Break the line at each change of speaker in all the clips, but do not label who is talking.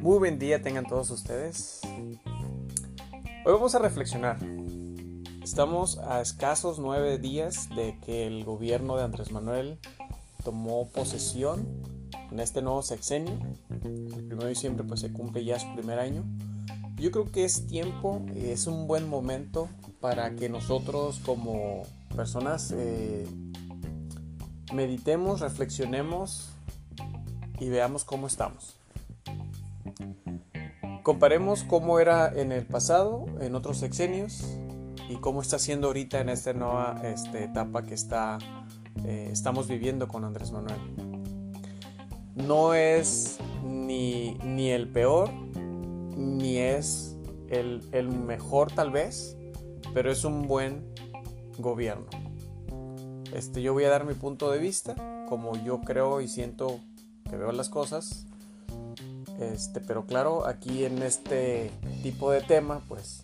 Muy buen día tengan todos ustedes. Hoy vamos a reflexionar. Estamos a escasos nueve días de que el gobierno de Andrés Manuel tomó posesión en este nuevo sexenio. El 1 de diciembre pues se cumple ya su primer año. Yo creo que es tiempo, es un buen momento para que nosotros como personas eh, meditemos, reflexionemos y veamos cómo estamos. Comparemos cómo era en el pasado, en otros sexenios, y cómo está siendo ahorita en esta nueva este, etapa que está, eh, estamos viviendo con Andrés Manuel. No es ni, ni el peor, ni es el, el mejor tal vez, pero es un buen gobierno. Este, yo voy a dar mi punto de vista, como yo creo y siento que veo las cosas. Este, pero claro, aquí en este tipo de tema, pues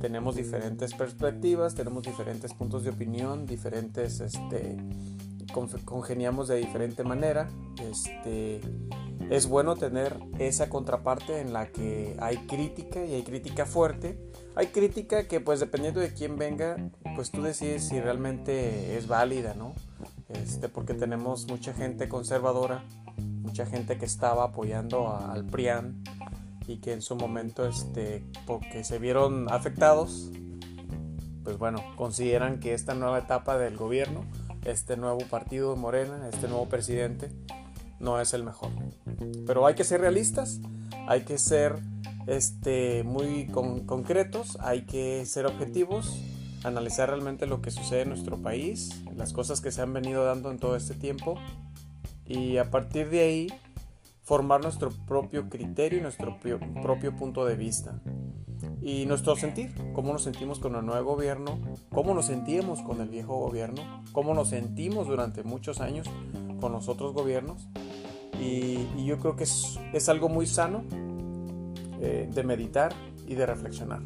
tenemos diferentes perspectivas, tenemos diferentes puntos de opinión, diferentes, este, congeniamos de diferente manera. Este, es bueno tener esa contraparte en la que hay crítica y hay crítica fuerte. Hay crítica que pues dependiendo de quién venga, pues tú decides si realmente es válida, ¿no? Este, porque tenemos mucha gente conservadora, mucha gente que estaba apoyando al PRIAN y que en su momento, este, porque se vieron afectados, pues bueno, consideran que esta nueva etapa del gobierno, este nuevo partido de Morena, este nuevo presidente, no es el mejor. Pero hay que ser realistas, hay que ser este, muy concretos, hay que ser objetivos, analizar realmente lo que sucede en nuestro país, las cosas que se han venido dando en todo este tiempo y a partir de ahí formar nuestro propio criterio y nuestro propio punto de vista. Y nuestro sentir, cómo nos sentimos con el nuevo gobierno, cómo nos sentíamos con el viejo gobierno, cómo nos sentimos durante muchos años con los otros gobiernos. Y, yo creo que es, es algo muy sano eh, de meditar y de reflexionar.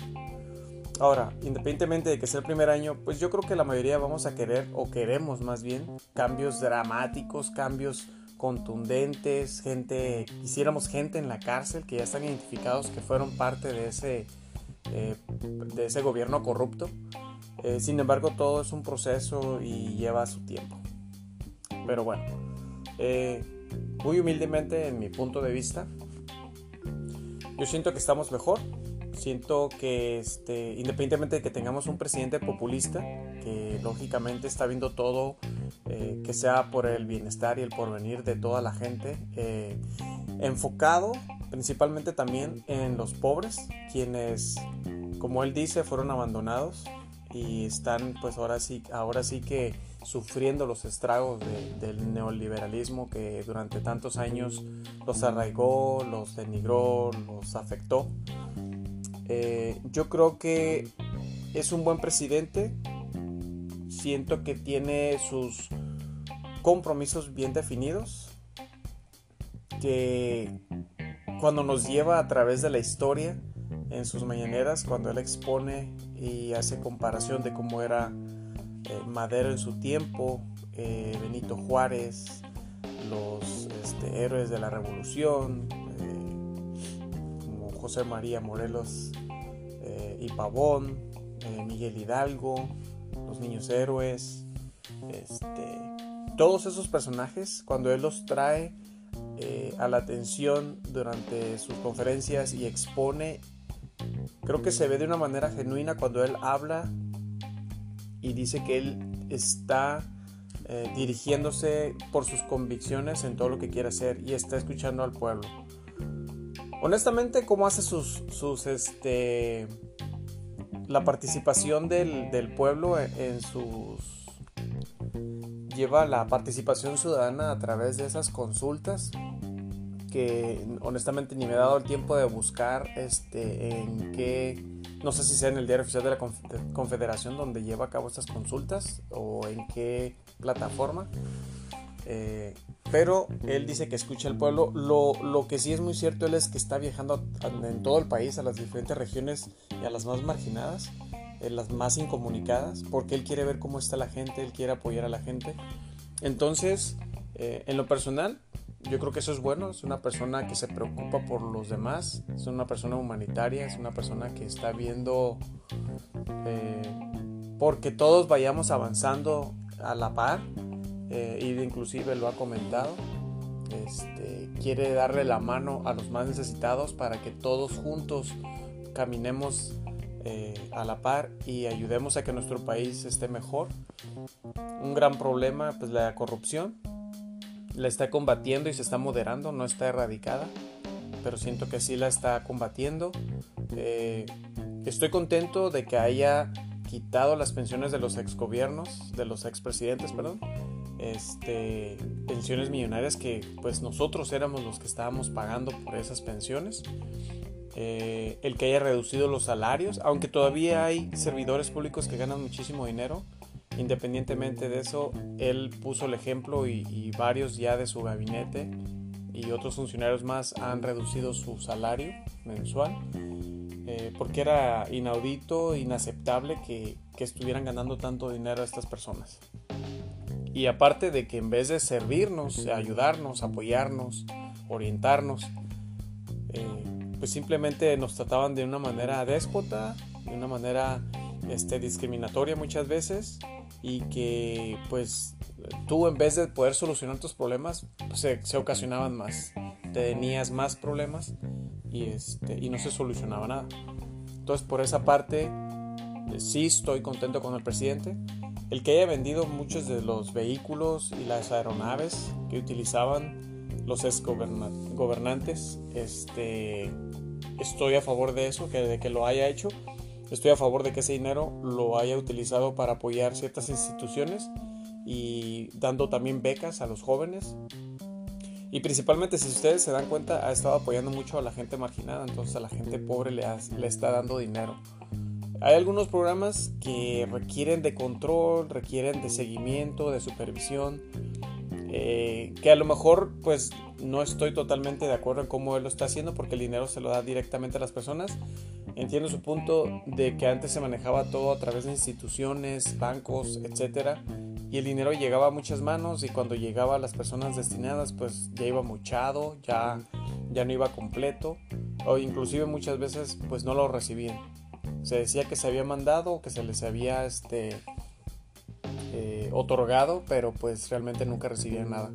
Ahora, independientemente de que sea el primer año, pues yo creo que la mayoría vamos a querer, o queremos más bien, cambios dramáticos, cambios contundentes, gente, quisiéramos gente en la cárcel que ya están identificados que fueron parte de ese, eh, de ese gobierno corrupto. Eh, sin embargo, todo es un proceso y lleva su tiempo. Pero bueno, muy humildemente en mi punto de vista, yo siento que estamos mejor. Siento que este, independientemente de que tengamos un presidente populista, que lógicamente está viendo todo eh, que sea por el bienestar y el porvenir de toda la gente, eh, enfocado principalmente también en los pobres, quienes, como él dice, fueron abandonados y están pues ahora sí, ahora sí que sufriendo los estragos del neoliberalismo que durante tantos años los arraigó, los denigró, los afectó. Eh, yo creo que es un buen presidente, siento que tiene sus compromisos bien definidos, que cuando nos lleva a través de la historia, en sus mañaneras, cuando él expone y hace comparación de cómo era eh, Madero en su tiempo, eh, Benito Juárez, los este, héroes de la revolución, eh, como José María Morelos y Pavón, Miguel Hidalgo, los niños héroes, este, todos esos personajes, cuando él los trae a la atención durante sus conferencias y expone, creo que se ve de una manera genuina cuando él habla y dice que él está eh, dirigiéndose por sus convicciones en todo lo que quiere hacer y está escuchando al pueblo. Honestamente, ¿cómo hace sus, sus este, la participación del, pueblo en sus lleva la participación ciudadana a través de esas consultas que honestamente ni me he dado el tiempo de buscar este en qué no sé si sea en el diario oficial de la Confederación donde lleva a cabo estas consultas o en qué plataforma. Eh, pero él dice que escucha al pueblo. Lo, lo, que sí es muy cierto él es que está viajando en todo el país, a las diferentes regiones y a las más marginadas, en las más incomunicadas, porque él quiere ver cómo está la gente, él quiere apoyar a la gente. Entonces, Eh, en lo personal, yo creo que eso es bueno, es una persona que se preocupa por los demás, es una persona humanitaria, es una persona que está viendo eh, porque todos vayamos avanzando a la par, eh, y inclusive lo ha comentado, este, quiere darle la mano a los más necesitados para que todos juntos caminemos eh, a la par y ayudemos a que nuestro país esté mejor. Un gran problema, pues la corrupción, la está combatiendo y se está moderando, no está erradicada, pero siento que sí la está combatiendo. Eh, estoy contento de que haya quitado las pensiones de los exgobiernos, de los expresidentes, perdón, este, pensiones millonarias que pues nosotros éramos los que estábamos pagando por esas pensiones. Eh, el que haya reducido los salarios, aunque todavía hay servidores públicos que ganan muchísimo dinero, independientemente de eso, él puso el ejemplo y, varios ya de su gabinete y otros funcionarios más han reducido su salario mensual eh, porque era inaudito, inaceptable que, estuvieran ganando tanto dinero a estas personas. Y aparte de que en vez de servirnos, ayudarnos, apoyarnos, orientarnos, eh, pues simplemente nos trataban de una manera déspota, de una manera este, discriminatoria muchas veces y que pues tú en vez de poder solucionar tus problemas pues, se, ocasionaban más, tenías más problemas y, este, y no se solucionaba nada. Entonces por esa parte sí estoy contento con el presidente el que haya vendido muchos de los vehículos y las aeronaves que utilizaban los ex gobernantes, este, estoy a favor de eso, que, de que lo haya hecho. Estoy a favor de que ese dinero lo haya utilizado para apoyar ciertas instituciones y dando también becas a los jóvenes. Y principalmente, si ustedes se dan cuenta, ha estado apoyando mucho a la gente marginada, entonces a la gente pobre le, le está dando dinero. Hay algunos programas que requieren de control, requieren de seguimiento, de supervisión, eh, que a lo mejor pues no estoy totalmente de acuerdo en cómo él lo está haciendo porque el dinero se lo da directamente a las personas. Entiendo su punto de que antes se manejaba todo a través de instituciones, bancos, etc. Y el dinero llegaba a muchas manos y cuando llegaba a las personas destinadas pues ya iba muchado, ya, ya no iba completo o inclusive muchas veces pues no lo recibían se decía que se había mandado que se les había este, eh, otorgado, pero pues realmente nunca recibían nada.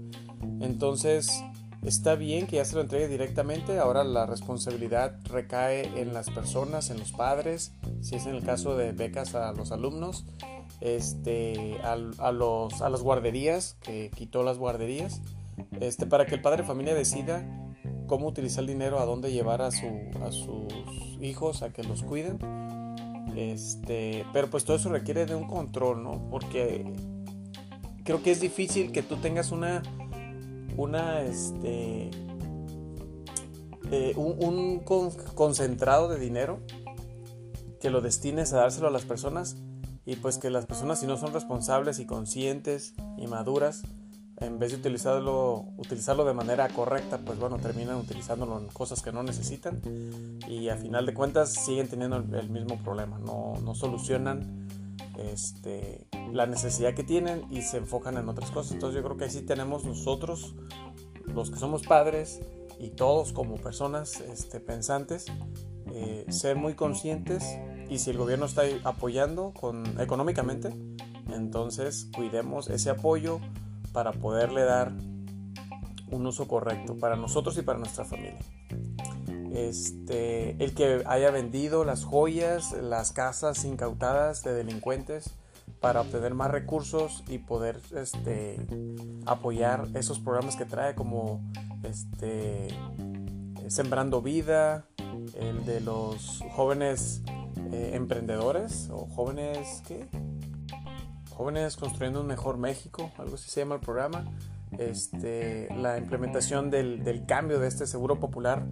Entonces está bien que ya se lo entregue directamente, ahora la responsabilidad recae en las personas, en los padres, si es en el caso de becas a los alumnos, este, a, los, a las guarderías, que quitó las guarderías, este, para que el padre de familia decida cómo utilizar el dinero, a dónde llevar a, su, a sus hijos a que los cuiden este, pero pues todo eso requiere de un control, ¿no? Porque creo que es difícil que tú tengas una, una, este, eh, un, concentrado de dinero que lo destines a dárselo a las personas y pues que las personas si no son responsables y conscientes y maduras, en vez de utilizarlo, utilizarlo de manera correcta, pues bueno, terminan utilizándolo en cosas que no necesitan y a final de cuentas siguen teniendo el, mismo problema, no, no solucionan este, la necesidad que tienen y se enfocan en otras cosas. Entonces yo creo que así tenemos nosotros, los que somos padres y todos como personas este, pensantes, eh, ser muy conscientes y si el gobierno está apoyando con, económicamente, entonces cuidemos ese apoyo para poderle dar un uso correcto para nosotros y para nuestra familia. Este, el que haya vendido las joyas, las casas incautadas de delincuentes para obtener más recursos y poder este, apoyar esos programas que trae como este, Sembrando Vida, el de los jóvenes eh, emprendedores o jóvenes, ¿qué? Jóvenes Construyendo un Mejor México, algo así se llama el programa. Este, la implementación del, cambio de este seguro popular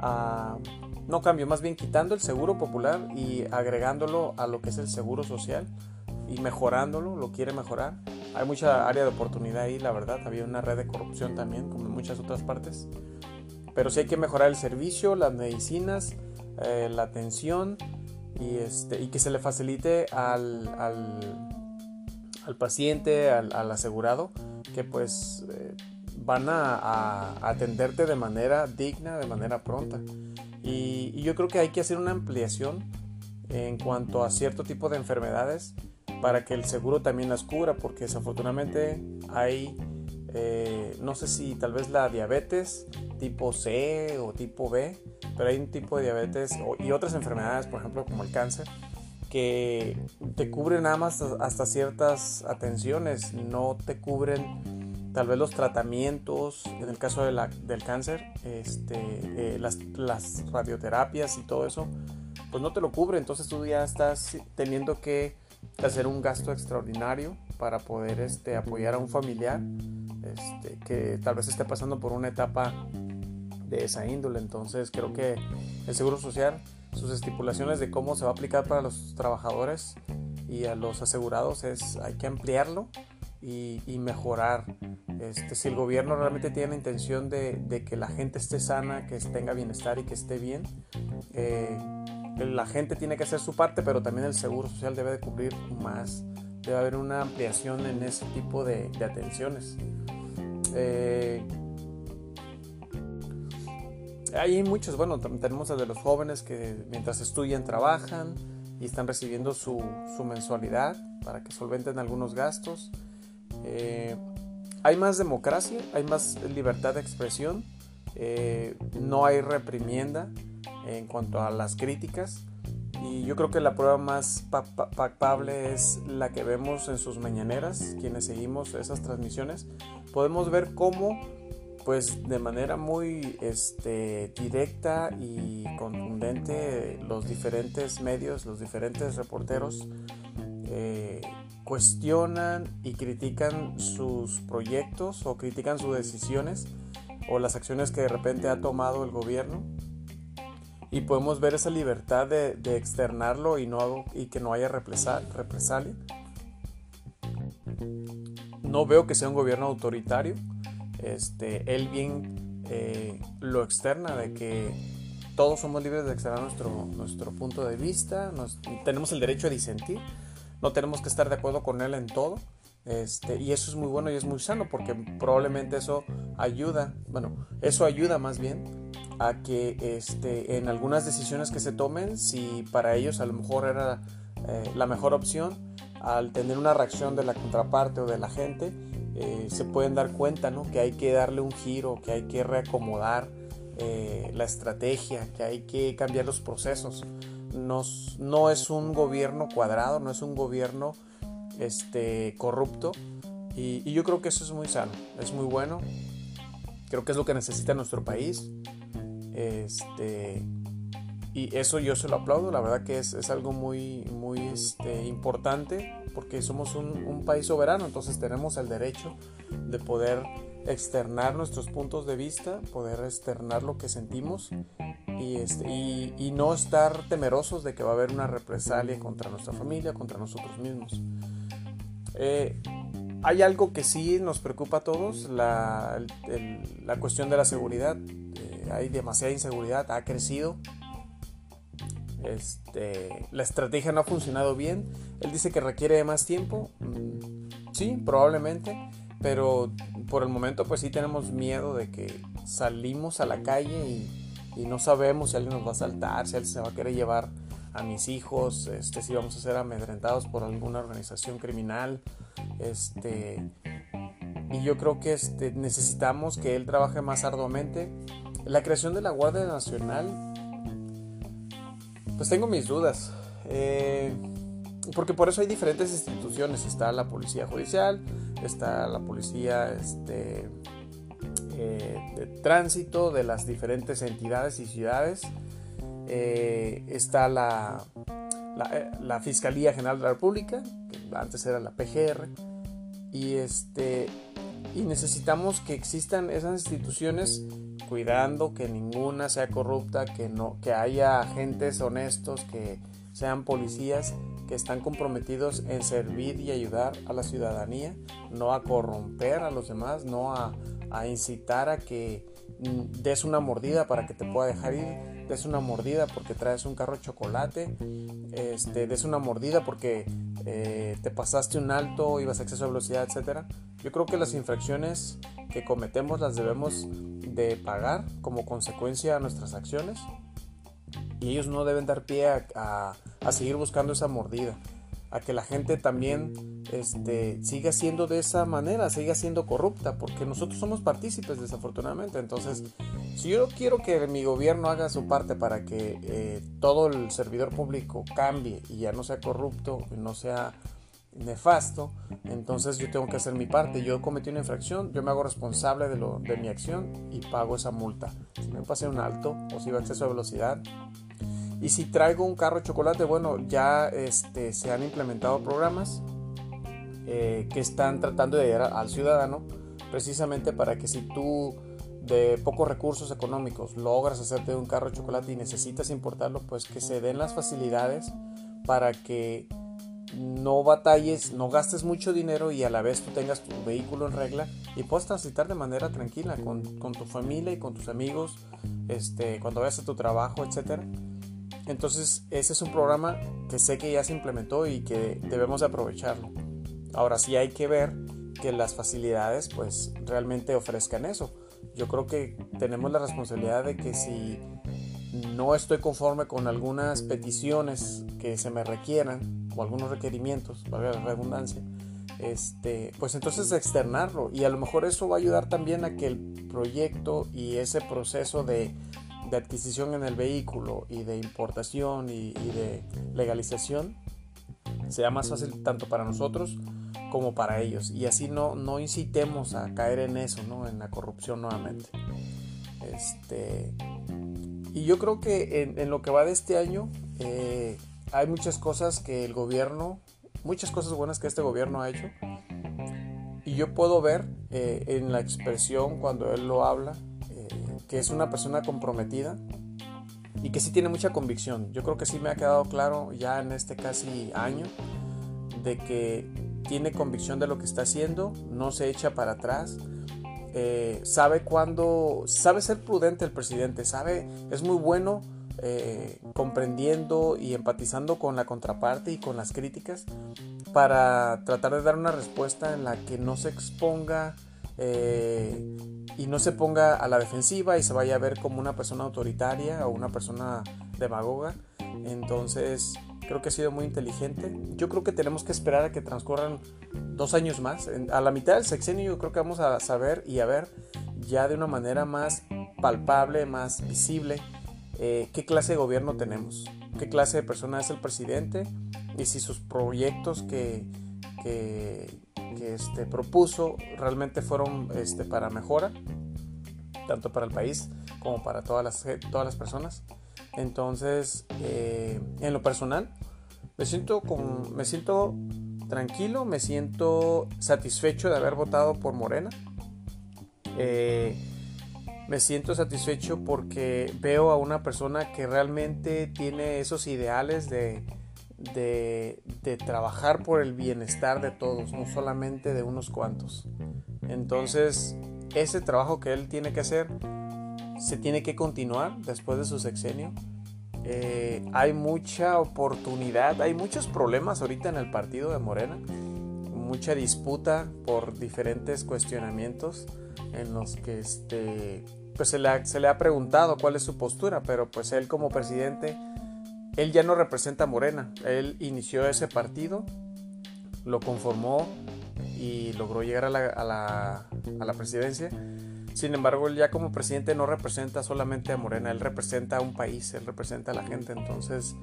no cambio, más bien quitando el seguro popular y agregándolo a lo que es el seguro social y mejorándolo, lo quiere mejorar. Hay mucha área de oportunidad ahí, la verdad, había una red de corrupción también, como en muchas otras partes. Pero sí hay que mejorar el servicio, las medicinas, eh, la atención y, este, y que se le facilite al al paciente, al, asegurado, que pues eh, van a, atenderte de manera digna, de manera pronta. Y, yo creo que hay que hacer una ampliación en cuanto a cierto tipo de enfermedades para que el seguro también las cubra, porque desafortunadamente hay, eh, no sé si tal vez la diabetes tipo C o tipo B, pero hay un tipo de diabetes y otras enfermedades, por ejemplo, como el cáncer, que te cubren nada más hasta ciertas atenciones, no te cubren tal vez los tratamientos, en el caso del cáncer, este, eh, las, radioterapias y todo eso, pues no te lo cubre, entonces tú ya estás teniendo que hacer un gasto extraordinario para poder este, apoyar a un familiar este, que tal vez esté pasando por una etapa de esa índole, entonces creo que el Seguro Social sus estipulaciones de cómo se va a aplicar para los trabajadores y a los asegurados es hay que ampliarlo y, mejorar. Este, si el gobierno realmente tiene la intención de, que la gente esté sana, que tenga bienestar y que esté bien, eh, la gente tiene que hacer su parte, pero también el seguro social debe de cubrir más. Debe haber una ampliación en ese tipo de, atenciones. Eh, hay muchos, bueno, tenemos el de los jóvenes que mientras estudian trabajan y están recibiendo su, mensualidad para que solventen algunos gastos. Eh, hay más democracia, hay más libertad de expresión, eh, no hay reprimienda en cuanto a las críticas. Y yo creo que la prueba más palpable es la que vemos en sus mañaneras, quienes seguimos esas transmisiones. Podemos ver cómo pues de manera muy este, directa y contundente los diferentes medios, los diferentes reporteros eh, cuestionan y critican sus proyectos o critican sus decisiones o las acciones que de repente ha tomado el gobierno. Y podemos ver esa libertad de, externarlo y, no, y que no haya represalia. No veo que sea un gobierno autoritario. Este, él bien eh, lo externa de que todos somos libres de externar nuestro, nuestro punto de vista, tenemos el derecho a disentir, no tenemos que estar de acuerdo con él en todo. Este, y eso es muy bueno y es muy sano porque probablemente eso ayuda, bueno, eso ayuda más bien a que este, en algunas decisiones que se tomen, si para ellos a lo mejor era eh, la mejor opción, al tener una reacción de la contraparte o de la gente, eh, se pueden dar cuenta ¿no? que hay que darle un giro, que hay que reacomodar eh, la estrategia, que hay que cambiar los procesos. No es un gobierno cuadrado, no es un gobierno este, corrupto. Y, yo creo que eso es muy sano, es muy bueno, creo que es lo que necesita nuestro país. Este, y eso yo se lo aplaudo, la verdad que es, algo muy, muy este, importante porque somos un, país soberano, entonces tenemos el derecho de poder externar nuestros puntos de vista, poder externar lo que sentimos y, este, y, no estar temerosos de que va a haber una represalia contra nuestra familia, contra nosotros mismos. Eh, hay algo que sí nos preocupa a todos, la, la cuestión de la seguridad. Eh, hay demasiada inseguridad, ha crecido este, la estrategia no ha funcionado bien. Él dice que requiere más tiempo. Mm, sí, probablemente. Pero por el momento pues sí tenemos miedo de que salimos a la calle y, no sabemos si alguien nos va a saltar, si alguien se va a querer llevar a mis hijos, este, si vamos a ser amedrentados por alguna organización criminal. Este, y yo creo que este, necesitamos que él trabaje más arduamente. La creación de la Guardia Nacional pues tengo mis dudas. Eh, porque por eso hay diferentes instituciones. Está la policía judicial, está la policía este, eh, de tránsito de las diferentes entidades y ciudades. Eh, está la, la, Fiscalía General de la República, que antes era la PGR. Y, este, y necesitamos que existan esas instituciones cuidando que ninguna sea corrupta, que, no, que haya agentes honestos, que sean policías que están comprometidos en servir y ayudar a la ciudadanía, no a corromper a los demás, no a, incitar a que des una mordida para que te pueda dejar ir, des una mordida porque traes un carro de chocolate, este, des una mordida porque eh, te pasaste un alto, ibas a exceso de velocidad, etc. Yo creo que las infracciones que cometemos las debemos de pagar como consecuencia a nuestras acciones y ellos no deben dar pie a, a seguir buscando esa mordida a que la gente también este, siga siendo de esa manera, siga siendo corrupta, porque nosotros somos partícipes desafortunadamente. Entonces, si yo quiero que mi gobierno haga su parte para que eh, todo el servidor público cambie y ya no sea corrupto, no sea nefasto, entonces yo tengo que hacer mi parte. Yo cometí una infracción, yo me hago responsable de, lo, de mi acción y pago esa multa. Si me pasé un alto o si iba a exceso de velocidad, y si traigo un carro de chocolate, bueno, ya este, se han implementado programas eh, que están tratando de ayudar al ciudadano precisamente para que si tú de pocos recursos económicos logras hacerte un carro de chocolate y necesitas importarlo, pues que se den las facilidades para que no batalles, no gastes mucho dinero y a la vez tú tengas tu vehículo en regla y puedas transitar de manera tranquila con, con tu familia y con tus amigos, este, cuando vayas a tu trabajo, etcétera. Entonces, ese es un programa que sé que ya se implementó y que debemos aprovecharlo. Ahora sí hay que ver que las facilidades pues realmente ofrezcan eso. Yo creo que tenemos la responsabilidad de que si no estoy conforme con algunas peticiones que se me requieran o algunos requerimientos, valga la redundancia, este, pues entonces externarlo y a lo mejor eso va a ayudar también a que el proyecto y ese proceso de de adquisición en el vehículo y de importación y, de legalización sea más fácil tanto para nosotros como para ellos y así no, no incitemos a caer en eso, ¿no? en la corrupción nuevamente. Este, y yo creo que en, lo que va de este año eh, hay muchas cosas que el gobierno, muchas cosas buenas que este gobierno ha hecho y yo puedo ver eh, en la expresión cuando él lo habla que es una persona comprometida y que sí tiene mucha convicción. Yo creo que sí me ha quedado claro ya en este casi año de que tiene convicción de lo que está haciendo, no se echa para atrás, eh, sabe cuándo, sabe ser prudente el presidente, sabe, es muy bueno eh, comprendiendo y empatizando con la contraparte y con las críticas para tratar de dar una respuesta en la que no se exponga eh, y no se ponga a la defensiva y se vaya a ver como una persona autoritaria o una persona demagoga. Entonces, creo que ha sido muy inteligente. Yo creo que tenemos que esperar a que transcurran dos años más. A la mitad del sexenio yo creo que vamos a saber y a ver ya de una manera más palpable, más visible, eh, qué clase de gobierno tenemos, qué clase de persona es el presidente y si sus proyectos que, que, que este, propuso realmente fueron este, para mejora, tanto para el país como para todas las, todas las personas. Entonces, eh, en lo personal, me siento, con, me siento tranquilo, me siento satisfecho de haber votado por Morena. Eh, me siento satisfecho porque veo a una persona que realmente tiene esos ideales de, de, trabajar por el bienestar de todos, no solamente de unos cuantos. Entonces, ese trabajo que él tiene que hacer se tiene que continuar después de su sexenio. Eh, hay mucha oportunidad, hay muchos problemas ahorita en el partido de Morena, mucha disputa por diferentes cuestionamientos en los que este, pues se, le se le ha preguntado cuál es su postura, pero pues él como presidente él ya no representa a Morena, él inició ese partido, lo conformó y logró llegar a la, presidencia. Sin embargo, él ya como presidente no representa solamente a Morena, él representa a un país, él representa a la gente. Entonces,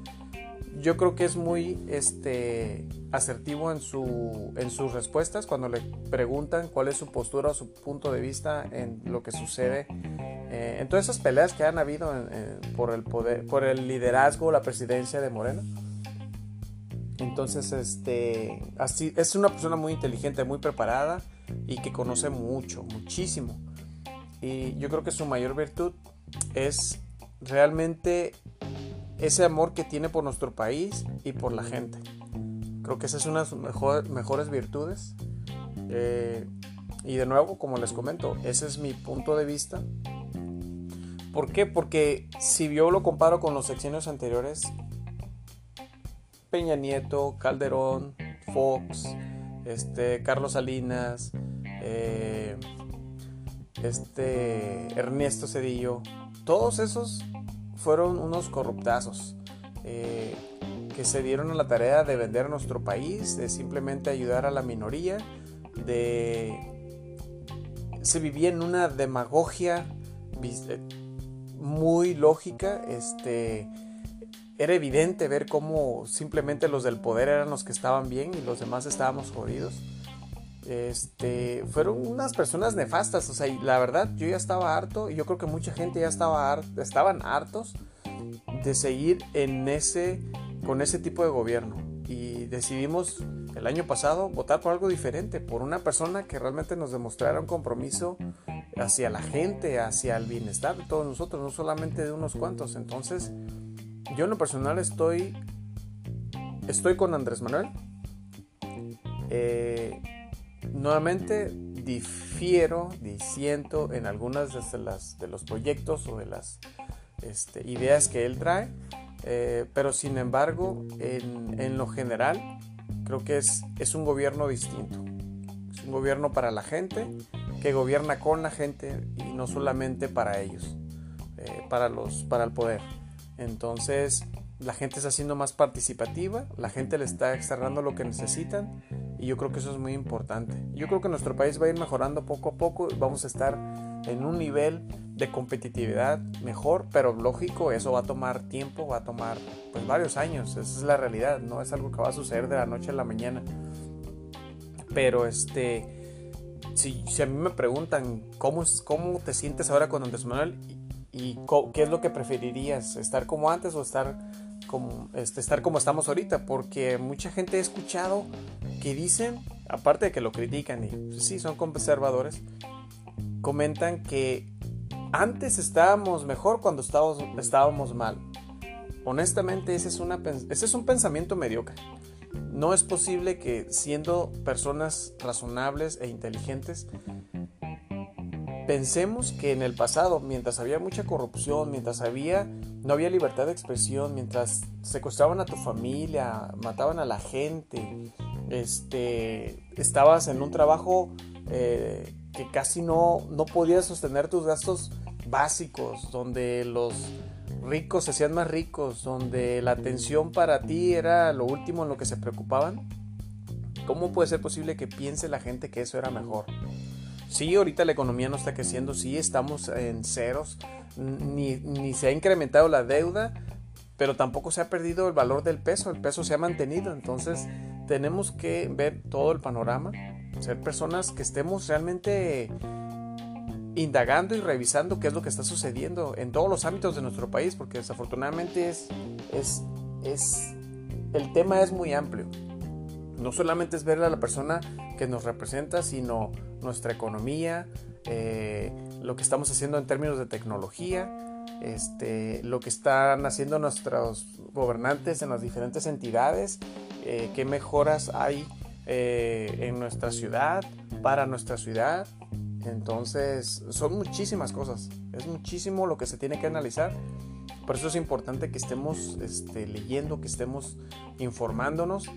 yo creo que es muy este, asertivo en, su, en sus respuestas cuando le preguntan cuál es su postura o su punto de vista en lo que sucede eh, en todas esas peleas que han habido por el poder, por el liderazgo, la presidencia de Morena. Entonces, este, así, es una persona muy inteligente, muy preparada y que conoce mucho, muchísimo. Y yo creo que su mayor virtud es realmente ese amor que tiene por nuestro país y por la gente. Creo que esa es una de sus mejores virtudes. Eh, y de nuevo, como les comento, ese es mi punto de vista ¿Por qué? Porque si yo lo comparo con los sexenios anteriores, Peña Nieto, Calderón, Fox, este, Carlos Salinas, eh, este, Ernesto Cedillo, todos esos fueron unos corruptazos eh, que se dieron a la tarea de vender nuestro país, de simplemente ayudar a la minoría, de se vivía en una demagogia eh, muy lógica, este era evidente ver cómo simplemente los del poder eran los que estaban bien y los demás estábamos jodidos. Este, fueron unas personas nefastas, o sea, la verdad yo ya estaba harto y yo creo que mucha gente ya estaba estaban hartos de seguir en ese con ese tipo de gobierno y decidimos el año pasado votar por algo diferente, por una persona que realmente nos demostrara un compromiso hacia la gente, hacia el bienestar de todos nosotros, no solamente de unos cuantos. Entonces, yo en lo personal estoy, estoy con Andrés Manuel. Eh, nuevamente difiero, disiento en algunas de, las, de los proyectos o de las este, ideas que él trae, eh, pero sin embargo, en, en, lo general, creo que es, es un gobierno distinto. Es un gobierno para la gente, que gobierna con la gente y no solamente para ellos, eh, para, los, para el poder. Entonces la gente está siendo más participativa, la gente le está externando lo que necesitan y yo creo que eso es muy importante. Yo creo que nuestro país va a ir mejorando poco a poco, vamos a estar en un nivel de competitividad mejor, pero lógico, eso va a tomar tiempo, va a tomar pues varios años, esa es la realidad, no es algo que va a suceder de la noche a la mañana. Pero este, si, a mí me preguntan cómo, cómo te sientes ahora con Andrés Manuel, ¿Y qué es lo que preferirías? ¿Estar como antes o estar como, este, estar como estamos ahorita? Porque mucha gente he escuchado que dicen, aparte de que lo critican y pues, sí, son conservadores, comentan que antes estábamos mejor cuando estábamos, mal. Honestamente, ese es, una, ese es un pensamiento mediocre. No es posible que siendo personas razonables e inteligentes Pensemos que en el pasado, mientras había mucha corrupción, mientras había, no había libertad de expresión, mientras secuestraban a tu familia, mataban a la gente, este, estabas en un trabajo eh, que casi no, no podías sostener tus gastos básicos, donde los ricos se hacían más ricos, donde la atención para ti era lo último en lo que se preocupaban. ¿Cómo puede ser posible que piense la gente que eso era mejor? Sí, ahorita la economía no está creciendo, sí, estamos en ceros, ni, se ha incrementado la deuda, pero tampoco se ha perdido el valor del peso, el peso se ha mantenido, entonces tenemos que ver todo el panorama, ser personas que estemos realmente indagando y revisando qué es lo que está sucediendo en todos los ámbitos de nuestro país, porque desafortunadamente es, es, el tema es muy amplio. No solamente es ver a la persona que nos representa, sino nuestra economía, eh, lo que estamos haciendo en términos de tecnología, este, lo que están haciendo nuestros gobernantes en las diferentes entidades, eh, qué mejoras hay eh, en nuestra ciudad, para nuestra ciudad. Entonces, son muchísimas cosas, es muchísimo lo que se tiene que analizar. Por eso es importante que estemos este, leyendo, que estemos informándonos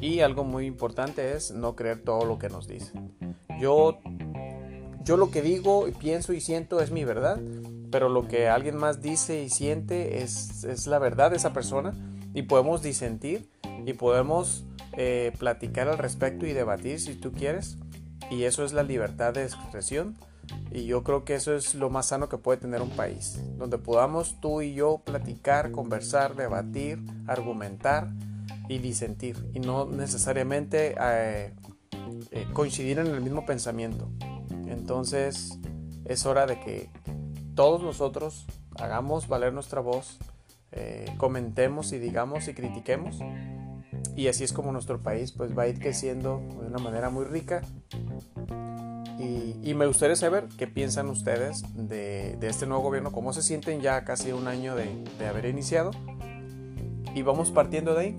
y algo muy importante es no creer todo lo que nos dicen. Yo, yo lo que digo, pienso y siento es mi verdad, pero lo que alguien más dice y siente es, es la verdad de esa persona y podemos disentir y podemos eh, platicar al respecto y debatir si tú quieres. Y eso es la libertad de expresión. Y yo creo que eso es lo más sano que puede tener un país, donde podamos tú y yo platicar, conversar, debatir, argumentar y disentir y no necesariamente eh, eh, coincidir en el mismo pensamiento. Entonces es hora de que todos nosotros hagamos valer nuestra voz, comentemos y digamos y critiquemos y así es como nuestro país pues va a ir creciendo de una manera muy rica y, me gustaría saber qué piensan ustedes de, este nuevo gobierno, cómo se sienten ya casi un año de, de haber iniciado y vamos partiendo de ahí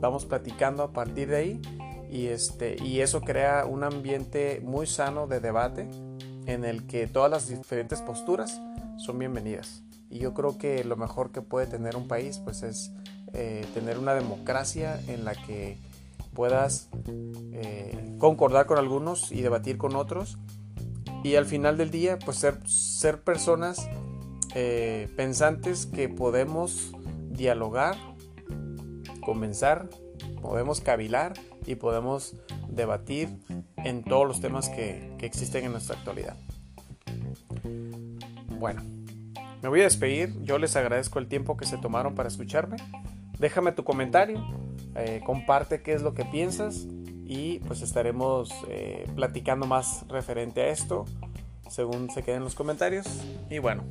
vamos platicando a partir de ahí y, este, y eso crea un ambiente muy sano de debate en el que todas las diferentes posturas son bienvenidas. Y yo creo que lo mejor que puede tener un país pues es eh, tener una democracia en la que puedas eh, concordar con algunos y debatir con otros y al final del día pues ser, ser personas eh, pensantes que podemos dialogar, comenzar, podemos cavilar y podemos debatir en todos los temas que, que existen en nuestra actualidad. Bueno, me voy a despedir. Yo les agradezco el tiempo que se tomaron para escucharme. Déjame tu comentario, eh, comparte qué es lo que piensas y pues estaremos eh, platicando más referente a esto según se queden los comentarios. Y bueno,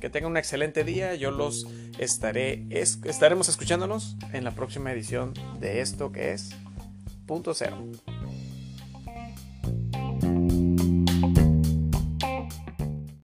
que tengan un excelente día. Yo los estaré, estaremos escuchándolos en la próxima edición de esto que es Punto Cero.